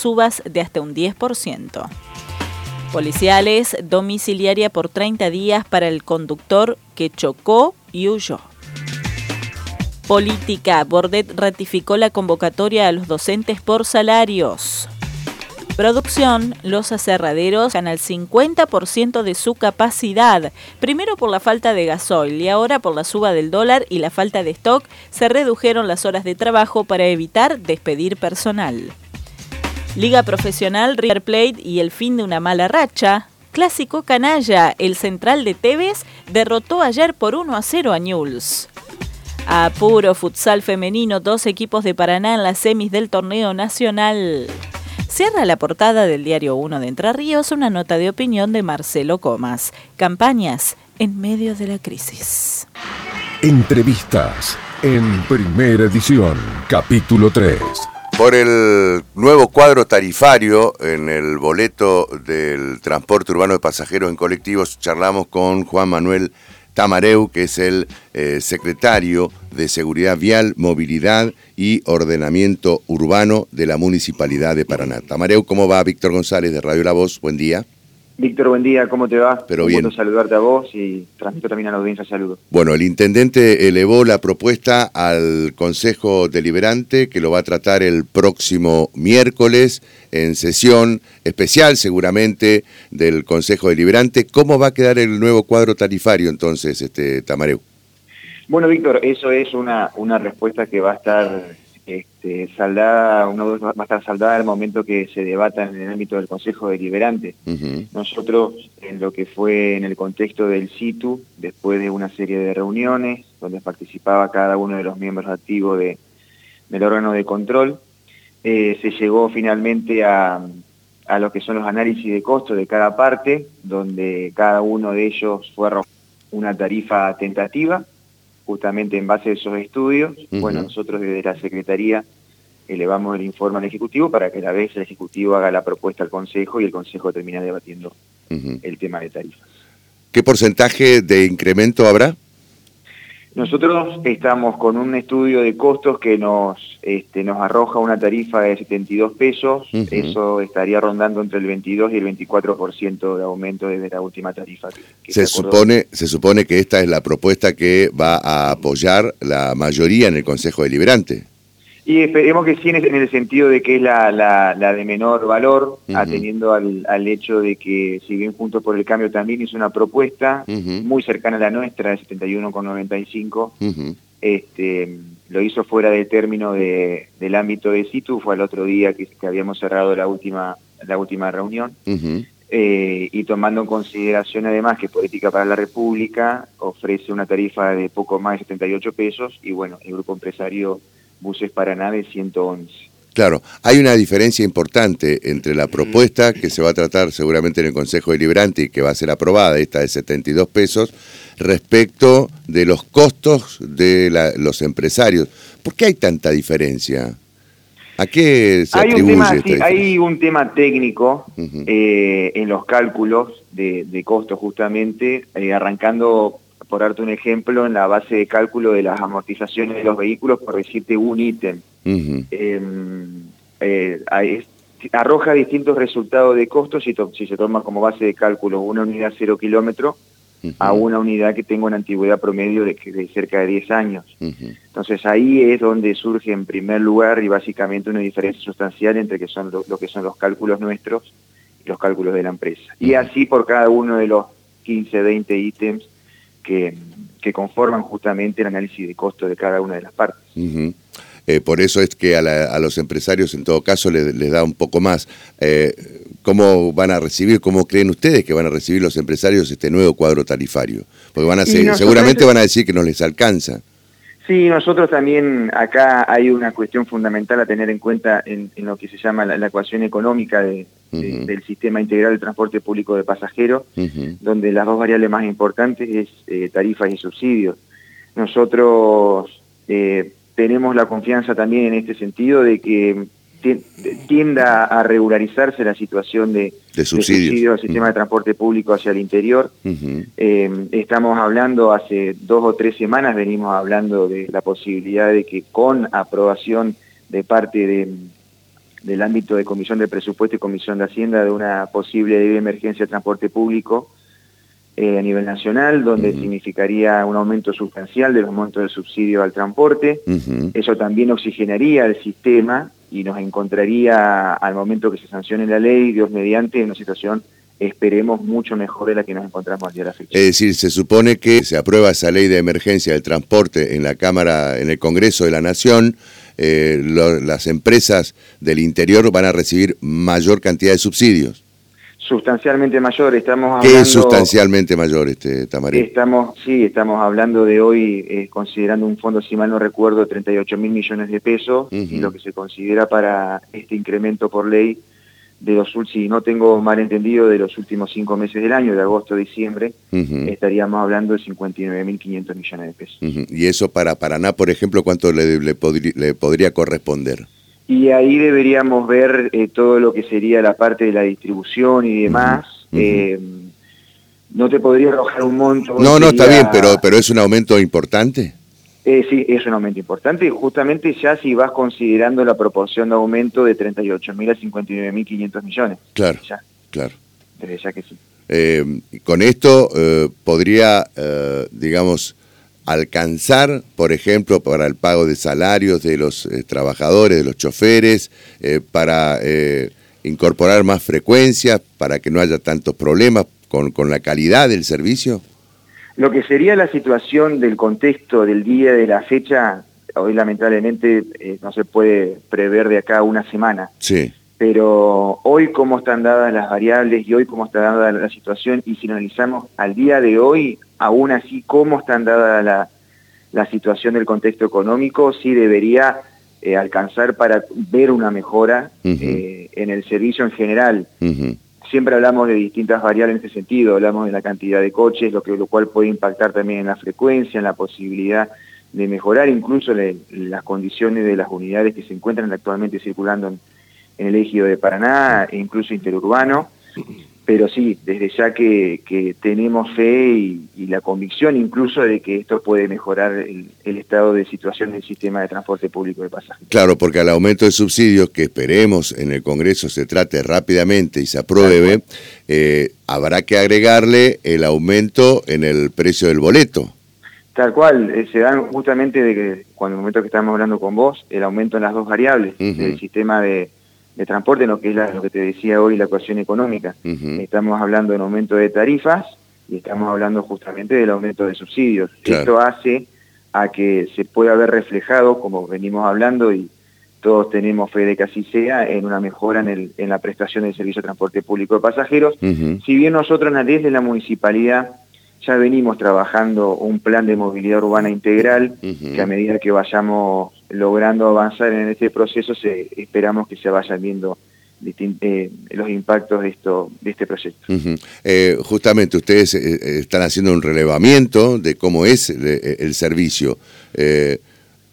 subas de hasta un 10%. Policiales, domiciliaria por 30 días para el conductor que chocó y huyó. Política, Bordet ratificó la convocatoria a los docentes por salarios. Producción, los aserraderos ganan el 50% de su capacidad, primero por la falta de gasoil y ahora por la suba del dólar y la falta de stock, se redujeron las horas de trabajo para evitar despedir personal. Liga Profesional River Plate y el fin de una mala racha. Clásico Canalla, el central de Tevez, derrotó ayer por 1 a 0 a Newell's. A puro futsal femenino, dos equipos de Paraná en las semis del torneo nacional. Cierra la portada del diario 1 de Entre Ríos una nota de opinión de Marcelo Comas. Campañas en medio de la crisis. Entrevistas en primera edición, capítulo 3 por el nuevo cuadro tarifario en el boleto del transporte urbano de pasajeros en colectivos, charlamos con Juan Manuel Tamareu, que es el eh, secretario de Seguridad Vial, Movilidad y Ordenamiento Urbano de la Municipalidad de Paraná. Tamareu, ¿cómo va? Víctor González de Radio La Voz, buen día. Víctor, buen día, ¿cómo te va? Pero Un bien. Gusto saludarte a vos y transmito también a la audiencia saludos. Bueno, el intendente elevó la propuesta al Consejo Deliberante que lo va a tratar el próximo miércoles en sesión especial seguramente del Consejo Deliberante. ¿Cómo va a quedar el nuevo cuadro tarifario entonces, este Tamareu? Bueno, Víctor, eso es una, una respuesta que va a estar este, saldada, uno va a estar saldada al momento que se debata en el ámbito del Consejo Deliberante. Nosotros, en lo que fue en el contexto del SITU, después de una serie de reuniones donde participaba cada uno de los miembros activos de, del órgano de control, eh, se llegó finalmente a, a lo que son los análisis de costo de cada parte, donde cada uno de ellos fue una tarifa tentativa, justamente en base a esos estudios, bueno, nosotros desde la Secretaría elevamos el informe al Ejecutivo para que a la vez el Ejecutivo haga la propuesta al Consejo y el Consejo termine debatiendo el tema de tarifas. ¿Qué porcentaje de incremento habrá? Nosotros estamos con un estudio de costos que nos, este, nos arroja una tarifa de 72 pesos, eso estaría rondando entre el 22 y el 24% de aumento desde la última tarifa. Que, se, supone, se supone que esta es la propuesta que va a apoyar la mayoría en el Consejo Deliberante. Y esperemos que sí, en el sentido de que es la, la, de menor valor, atendiendo al, al, hecho de que, si bien Juntos por el Cambio también hizo una propuesta muy cercana a la nuestra, de 71,95, este, lo hizo fuera del término de, del ámbito de situ, fue al otro día que, habíamos cerrado la última, la última reunión. Eh, y tomando en consideración además que Política para la República ofrece una tarifa de poco más de 78 pesos y bueno, el grupo empresario buses para nave 111. Claro, hay una diferencia importante entre la propuesta que se va a tratar seguramente en el Consejo Deliberante y que va a ser aprobada, esta de 72 pesos, respecto de los costos de los empresarios. ¿Por qué hay tanta diferencia? ¿A qué se hay atribuye un tema, Hay un tema técnico eh, en los cálculos de, costos justamente, eh, arrancando por darte un ejemplo, en la base de cálculo de las amortizaciones de los vehículos, por decirte un ítem. Em, eh, arroja distintos resultados de costos si, si, se toma como base de cálculo una unidad cero kilómetro a una unidad que tenga una antigüedad promedio de, de cerca de 10 años. Entonces ahí es donde surge en primer lugar y básicamente una diferencia sustancial entre que son lo, que son los cálculos nuestros y los cálculos de la empresa. Y así por cada uno de los 15, 20 ítems que, conforman justamente el análisis de costo de cada una de las partes. Eh, por eso es que a, los empresarios en todo caso les, da un poco más. Eh, ¿Cómo van a recibir, cómo creen ustedes que van a recibir los empresarios este nuevo cuadro tarifario? Porque van a seguramente van a decir que no les alcanza. Sí, nosotros también acá hay una cuestión fundamental a tener en cuenta en, lo que se llama la, ecuación económica de, del sistema integral de transporte público de pasajeros, donde las dos variables más importantes es eh, tarifas y subsidios. Nosotros eh, tenemos la confianza también en este sentido de que tienda a regularizarse la situación de, de subsidio al sistema de transporte público hacia el interior. Eh, estamos hablando, hace dos o tres semanas venimos hablando de la posibilidad de que con aprobación de parte de, del ámbito de Comisión de Presupuesto y Comisión de Hacienda de una posible ley de emergencia de transporte público eh, a nivel nacional, donde significaría un aumento sustancial de los montos del subsidio al transporte. Eso también oxigenaría el sistema y nos encontraría al momento que se sancione la ley, Dios mediante, en una situación esperemos mucho mejor de la que nos encontramos ayer a la fecha. Es decir, se supone que se aprueba esa ley de emergencia del transporte en la Cámara, en el Congreso de la Nación, eh, las empresas del interior van a recibir mayor cantidad de subsidios. Sustancialmente mayor, estamos hablando... ¿Qué es sustancialmente mayor, este Tamarín? Estamos, sí, estamos hablando de hoy, eh, considerando un fondo, si mal no recuerdo, 38 mil millones de pesos, y lo que se considera para este incremento por ley de los si no tengo mal entendido, de los últimos cinco meses del año, de agosto a diciembre, estaríamos hablando de 59.500 millones de pesos. ¿Y eso para Paraná, por ejemplo, cuánto le, le, podría corresponder? Y ahí deberíamos ver eh, todo lo que sería la parte de la distribución y demás. Eh, no te podría arrojar un monto. No, no, está bien, pero, pero es un aumento importante. Eh, sí, es un aumento importante, justamente ya si vas considerando la proporción de aumento de 38.000 a 59.500 millones. Claro, claro. Desde ya que sí. Eh, con esto eh, podría, eh, digamos, alcanzar, por ejemplo, para el pago de salarios de los trabajadores, de los choferes, para incorporar más frecuencias, para que no haya tantos problemas con, con la calidad del servicio. Lo que sería la situación del contexto del día, de la fecha, hoy lamentablemente eh, no se puede prever de acá una semana. Sí. Pero hoy cómo están dadas las variables y hoy cómo está dada la situación y si analizamos al día de hoy, aún así cómo están dada la, la situación del contexto económico, sí debería eh, alcanzar para ver una mejora eh, en el servicio en general siempre hablamos de distintas variables en este sentido, hablamos de la cantidad de coches, lo, cual puede impactar también en la frecuencia, en la posibilidad de mejorar incluso las condiciones de las unidades que se encuentran actualmente circulando en, en el ejido de Paraná e incluso interurbano pero sí, desde ya que, tenemos fe y, la convicción incluso de que esto puede mejorar el, estado de situación del sistema de transporte público de pasajeros. Claro, porque al aumento de subsidios, que esperemos en el Congreso se trate rápidamente y se apruebe, eh, habrá que agregarle el aumento en el precio del boleto. Tal cual, eh, se dan justamente de que, cuando el momento que estamos hablando con vos, el aumento en las dos variables del sistema de de transporte, lo que es lo que te decía hoy, la ecuación económica. Estamos hablando del aumento de tarifas y estamos hablando justamente del aumento de subsidios. Esto hace a que se pueda ver reflejado, como venimos hablando y todos tenemos fe de que así sea, en una mejora en, el, en la prestación del servicio de transporte público de pasajeros. Si bien nosotros desde la municipalidad ya venimos trabajando un plan de movilidad urbana integral, que a medida que vayamos logrando avanzar en este proceso, se, esperamos que se vayan viendo eh, los impactos de esto de este proyecto. Eh, justamente ustedes eh, están haciendo un relevamiento de cómo es el, servicio.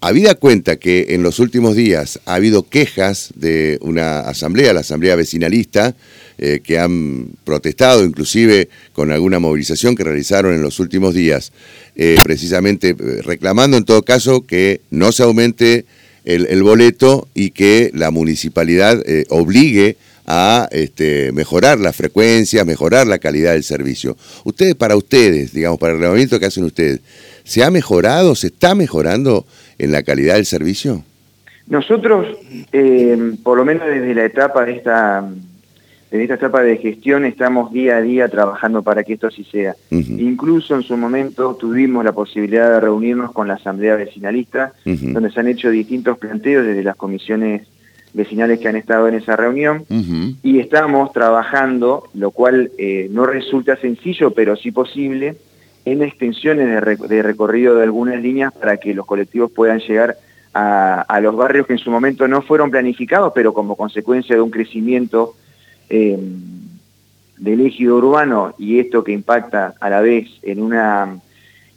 habida cuenta que en los últimos días ha habido quejas de una asamblea, la asamblea vecinalista, que han protestado inclusive con alguna movilización que realizaron en los últimos días, eh, precisamente eh, reclamando en todo caso que no se aumente el, boleto y que la municipalidad eh, obligue a este, mejorar la frecuencia, mejorar la calidad del servicio. Ustedes, para ustedes, digamos, para el reglamento que hacen ustedes, ¿se ha mejorado, se está mejorando en la calidad del servicio? Nosotros, por lo menos desde la etapa de esta en esta etapa de gestión estamos día a día trabajando para que esto así sea. Incluso en su momento tuvimos la posibilidad de reunirnos con la Asamblea Vecinalista, donde se han hecho distintos planteos desde las comisiones vecinales que han estado en esa reunión, y estamos trabajando, lo cual eh, no resulta sencillo, pero sí posible, en extensiones de, recorrido de algunas líneas para que los colectivos puedan llegar a, a los barrios que en su momento no fueron planificados, pero como consecuencia de un crecimiento eh, del ejido urbano y esto que impacta a la vez en una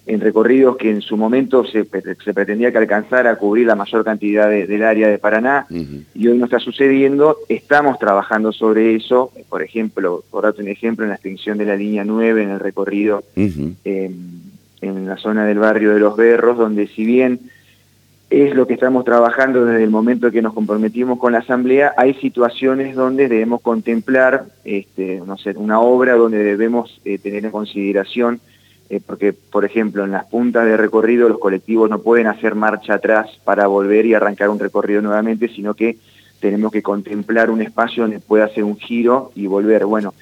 en recorridos que en su momento se, pretendía que alcanzara a cubrir la mayor cantidad del área de Paraná y hoy no está sucediendo, estamos trabajando sobre eso, por ejemplo, por darte un ejemplo, en la extensión de la línea 9 en el recorrido em, en la zona del barrio de Los Berros, donde si bien es lo que estamos trabajando desde el momento que nos comprometimos con la Asamblea. Hay situaciones donde debemos contemplar, este, no sé, una obra donde debemos eh, tener en consideración, eh, porque, por ejemplo, en las puntas de recorrido los colectivos no pueden hacer marcha atrás para volver y arrancar un recorrido nuevamente, sino que tenemos que contemplar un espacio donde pueda hacer un giro y volver. Bueno,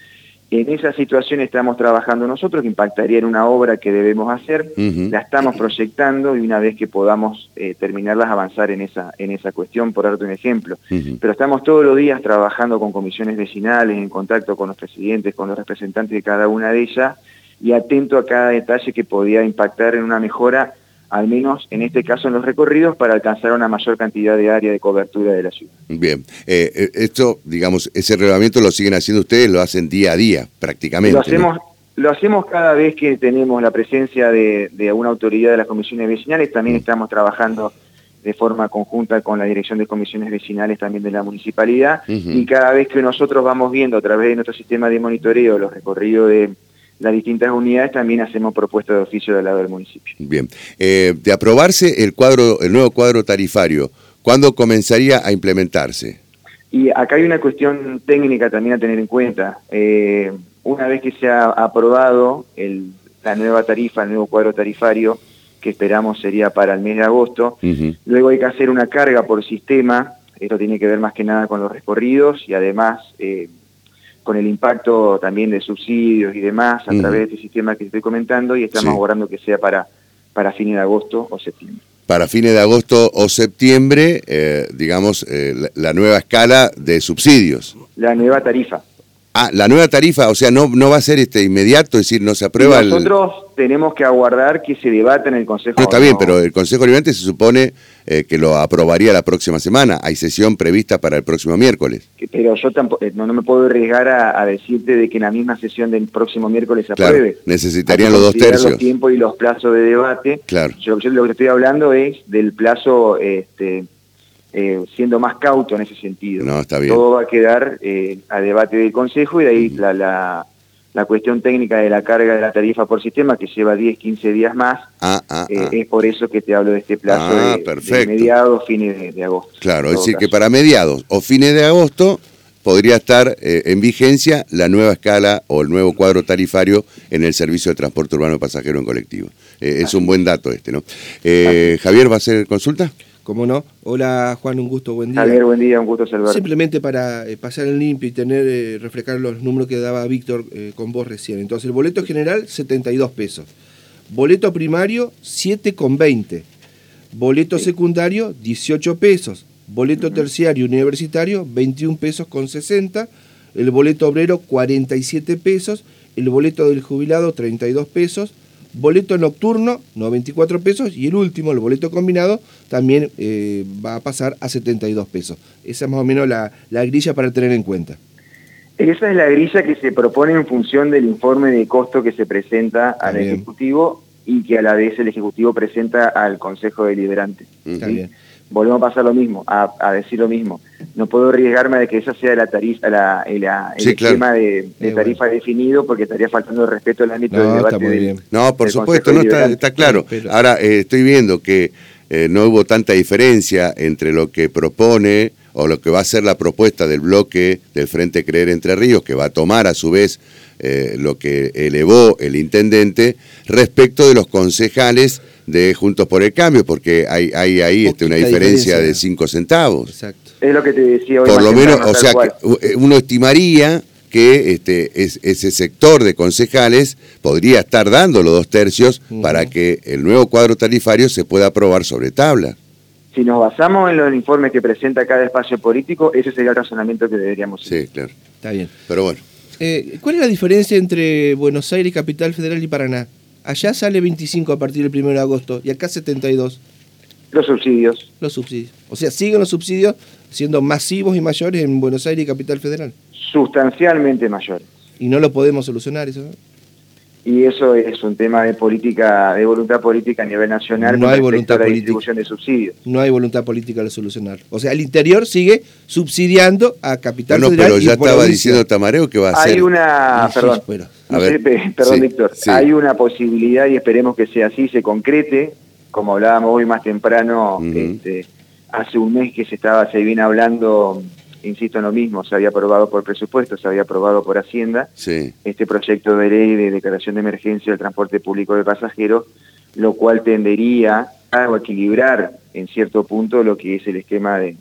en esa situación estamos trabajando nosotros, que impactaría en una obra que debemos hacer, la estamos proyectando y una vez que podamos eh, terminarlas avanzar en esa, en esa cuestión, por darte un ejemplo. Pero estamos todos los días trabajando con comisiones vecinales, en contacto con los presidentes, con los representantes de cada una de ellas y atento a cada detalle que podía impactar en una mejora al menos en este caso en los recorridos, para alcanzar una mayor cantidad de área de cobertura de la ciudad. Bien, eh, eh, esto, digamos, ese reglamento lo siguen haciendo ustedes, lo hacen día a día prácticamente. Lo hacemos, lo hacemos cada vez que tenemos la presencia de, de una autoridad de las comisiones vecinales, también mm. estamos trabajando de forma conjunta con la dirección de comisiones vecinales también de la municipalidad, y cada vez que nosotros vamos viendo a través de nuestro sistema de monitoreo los recorridos de las distintas unidades también hacemos propuestas de oficio del lado del municipio. Bien, eh, de aprobarse el cuadro, el nuevo cuadro tarifario, ¿cuándo comenzaría a implementarse? Y acá hay una cuestión técnica también a tener en cuenta. Eh, una vez que se ha aprobado la nueva tarifa, el nuevo cuadro tarifario, que esperamos sería para el mes de agosto, luego hay que hacer una carga por sistema, esto tiene que ver más que nada con los recorridos y además eh, con el impacto también de subsidios y demás a través de este sistema que estoy comentando y estamos sí. que sea para, para fines de agosto o septiembre. Para fines de agosto o septiembre, eh, digamos, eh, la nueva escala de subsidios. La nueva tarifa. Ah, la nueva tarifa, o sea, no, no va a ser este inmediato, es decir, no se aprueba Nosotros tenemos que aguardar que se debata en el Consejo. No, está bien, pero el Consejo Liberante se supone eh, que lo aprobaría la próxima semana. Hay sesión prevista para el próximo miércoles. Pero yo tampoco, eh, no, me puedo arriesgar a, decirte de que en la misma sesión del próximo miércoles se apruebe. necesitarían los dos tercios. los tiempos y los plazos de debate. Claro. Yo, yo lo que estoy hablando es del plazo este, eh, siendo más cauto en ese sentido. No, está bien. Todo va a quedar eh, a debate del Consejo y de ahí la, la, la, cuestión técnica de la carga de la tarifa por sistema, que lleva 10, 15 días más. Ah, ah, eh, ah. Es por eso que te hablo de este plazo de, mediados, fines de, agosto. Claro, es decir, que para mediados o fines de agosto podría estar en vigencia la nueva escala o el nuevo cuadro tarifario en el servicio de transporte urbano pasajero en colectivo. es un buen dato este, ¿no? Javier, ¿va a hacer consulta? ¿Cómo no? Hola Juan, un gusto, buen día. Javier, buen día, un gusto saludarte. Simplemente para eh, pasar el limpio y tener, eh, reflejar los números que daba Víctor eh, con vos recién. Entonces, el boleto general, 72 pesos. Boleto primario, 7,20. Boleto secundario, 18 pesos. Boleto terciario universitario, 21 pesos con 60. El boleto obrero, 47 pesos. El boleto del jubilado, 32 pesos boleto nocturno, 94 pesos, y el último, el boleto combinado, también eh, va a pasar a 72 pesos. Esa es más o menos la, grilla para tener en cuenta. Esa es la grilla que se propone en función del informe de costo que se presenta al Ejecutivo y que a la vez el Ejecutivo presenta al Consejo Deliberante. Está bien volvemos a pasar lo mismo, a, decir lo mismo. No puedo arriesgarme de que esa sea la tarifa, la, el esquema de, tarifa definido porque estaría faltando el respeto al ámbito del debate. no, por supuesto, no está, claro. Ahora eh, estoy viendo que eh, no hubo tanta diferencia entre lo que propone o lo que va a ser la propuesta del bloque del Frente Creer Entre Ríos, que va a tomar a su vez eh, lo que elevó el intendente respecto de los concejales de Juntos por el Cambio, porque hay, hay ahí este, una diferencia, de 5 centavos. Exacto. Es lo que te decía hoy. Por lo menos, o sea, eh, uno estimaría que este, ese sector de concejales podría estar dando los dos tercios para que el nuevo cuadro tarifario se pueda aprobar sobre tabla. Si nos basamos en los informes que presenta cada espacio político, ese sería el razonamiento que deberíamos hacer. Sí, claro. Está bien. Pero bueno. Eh, ¿Cuál es la diferencia entre Buenos Aires, Capital Federal y Paraná? Allá sale 25 a partir del 1 de agosto y acá 72. Los subsidios. Los subsidios. O sea, siguen los subsidios siendo masivos y mayores en Buenos Aires y Capital Federal. Sustancialmente mayores. Y no lo podemos solucionar eso, Y eso es un tema de política, de voluntad política a nivel nacional no hay voluntad la distribución de subsidios. No hay voluntad política de solucionar. O sea, el interior sigue subsidiando a Capital bueno, Federal. pero ya estaba diciendo Tamareo que va a ser. Hay una, perdón, perdón, Víctor. Hay una posibilidad y esperemos que sea así, se concrete, como hablábamos hoy más temprano, este, hace un mes que se estaba, se viene hablando, insisto en lo mismo, se había aprobado por presupuesto, se había aprobado por Hacienda, este proyecto de ley de declaración de emergencia del transporte público de pasajeros, lo cual tendería a equilibrar en cierto punto lo que es el esquema de,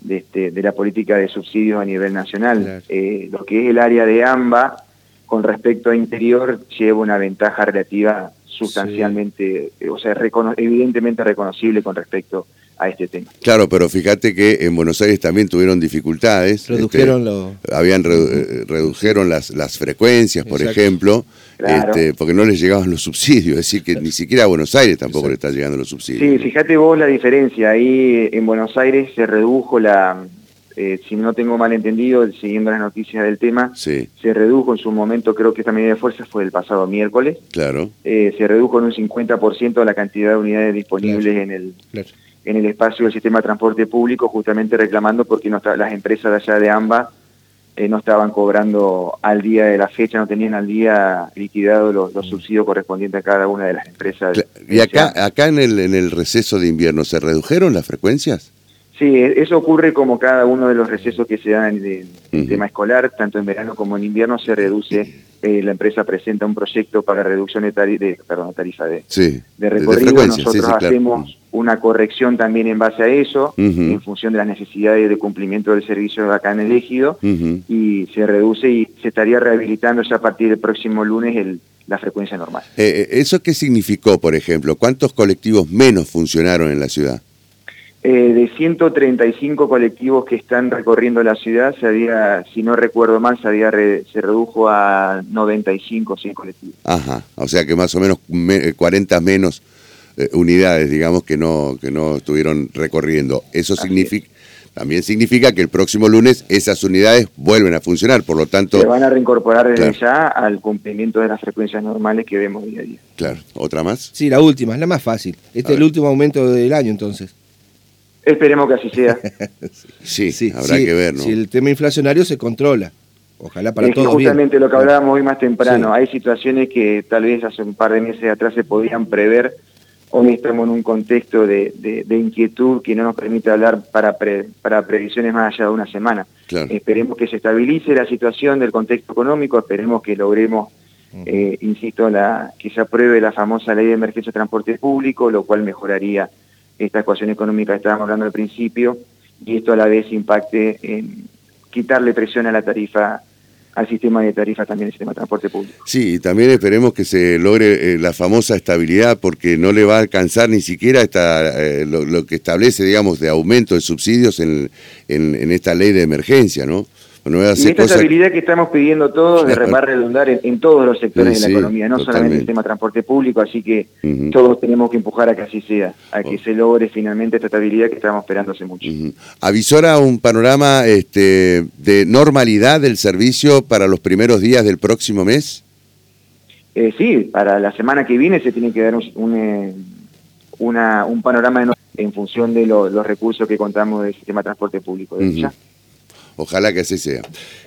de, este, de la política de subsidios a nivel nacional. Eh, lo que es el área de AMBA, con respecto a interior, lleva una ventaja relativa sustancialmente, eh, o sea, evidentemente reconocible con respecto a este tema. Claro, pero fíjate que en Buenos Aires también tuvieron dificultades. Redujeron este, Habían eh, redujeron las, las frecuencias, por ejemplo, este, porque no les llegaban los subsidios, es decir, que ni siquiera a Buenos Aires tampoco le están llegando los subsidios. Sí, fíjate vos la diferencia, ahí en Buenos Aires se redujo la, eh, si no tengo mal entendido, siguiendo las noticias del tema, se redujo en su momento, creo que esta medida de fuerza fue el pasado miércoles, claro. Eh, se redujo en un 50% la cantidad de unidades disponibles en el... en el espacio del sistema de transporte público, justamente reclamando porque no las empresas de allá de AMBA eh, no estaban cobrando al día de la fecha, no tenían al día liquidado los, mm. subsidios correspondientes a cada una de las empresas. ¿Y acá, acá en, el, en el receso de invierno se redujeron las frecuencias? Sí, eso ocurre como cada uno de los recesos que se dan en el tema escolar, tanto en verano como en invierno se reduce, eh, la empresa presenta un proyecto para reducción de, de perdón, tarifa de, de recorrido, nosotros hacemos una corrección también en base a eso, en función de las necesidades de cumplimiento del servicio acá en el ejido, y se reduce y se estaría rehabilitando ya a partir del próximo lunes el, la frecuencia normal. Eh, eh, ¿Eso qué significó, por ejemplo? ¿Cuántos colectivos menos funcionaron en la ciudad? Eh, de 135 colectivos que están recorriendo la ciudad, se había, si no recuerdo mal, se, había se redujo a 95 100 colectivos. Ajá, o sea que más o menos 40 eh, menos eh, unidades, digamos, que no, que no estuvieron recorriendo. Eso significa... También significa que el próximo lunes esas unidades vuelven a funcionar, por lo tanto... Se van a reincorporar desde ya al cumplimiento de las frecuencias normales que vemos día a día. Claro, ¿otra más? Sí, la última, es la más fácil. Este es el último aumento del año entonces. Esperemos que así sea. sí, sí, habrá que ver, ¿no? Si el tema inflacionario se controla. Ojalá para todos. Justamente lo que hablábamos hoy más temprano. Hay situaciones que tal vez hace un par de meses atrás se podían prever. Hoy estamos en un contexto de, inquietud que no nos permite hablar para, para previsiones más allá de una semana. Esperemos que se estabilice la situación del contexto económico, esperemos que logremos, eh, insisto, la, que se apruebe la famosa ley de emergencia de transporte público, lo cual mejoraría esta ecuación económica que estábamos hablando al principio, y esto a la vez impacte en quitarle presión a la tarifa al sistema de tarifa también el sistema de transporte público. Sí, y también esperemos que se logre eh, la famosa estabilidad porque no le va a alcanzar ni siquiera esta, eh, lo, que establece, digamos, de aumento de subsidios en, en, esta ley de emergencia, ¿no? Y esta estabilidad que estamos pidiendo todos de va a redundar en, todos los sectores de la economía, no solamente en el tema de transporte público, así que todos tenemos que empujar a que así sea, a que oh. se logre finalmente esta estabilidad que estamos esperando hace mucho. ¿Avisora un panorama este, de normalidad del servicio para los primeros días del próximo mes? Eh, sí, para la semana que viene se tiene que dar un, eh, una, un panorama en función de los recursos que contamos del sistema de transporte público. ya. Ojalá que así sea.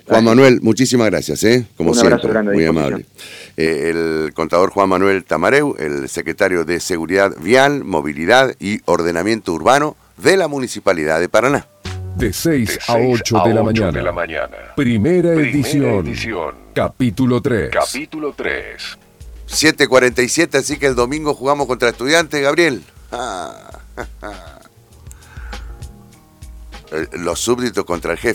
Juan Manuel, muchísimas gracias, ¿eh? como siempre, muy amable. Eh, el contador Juan Manuel Tamareu, el secretario de Seguridad Vial, Movilidad y Ordenamiento Urbano de la Municipalidad de Paraná. De 6, a 8, de, la mañana. Primera, edición. Capítulo 3. Capítulo 3. 7.47, así que el domingo jugamos contra estudiantes, Gabriel. Ah, los súbditos contra el jefe.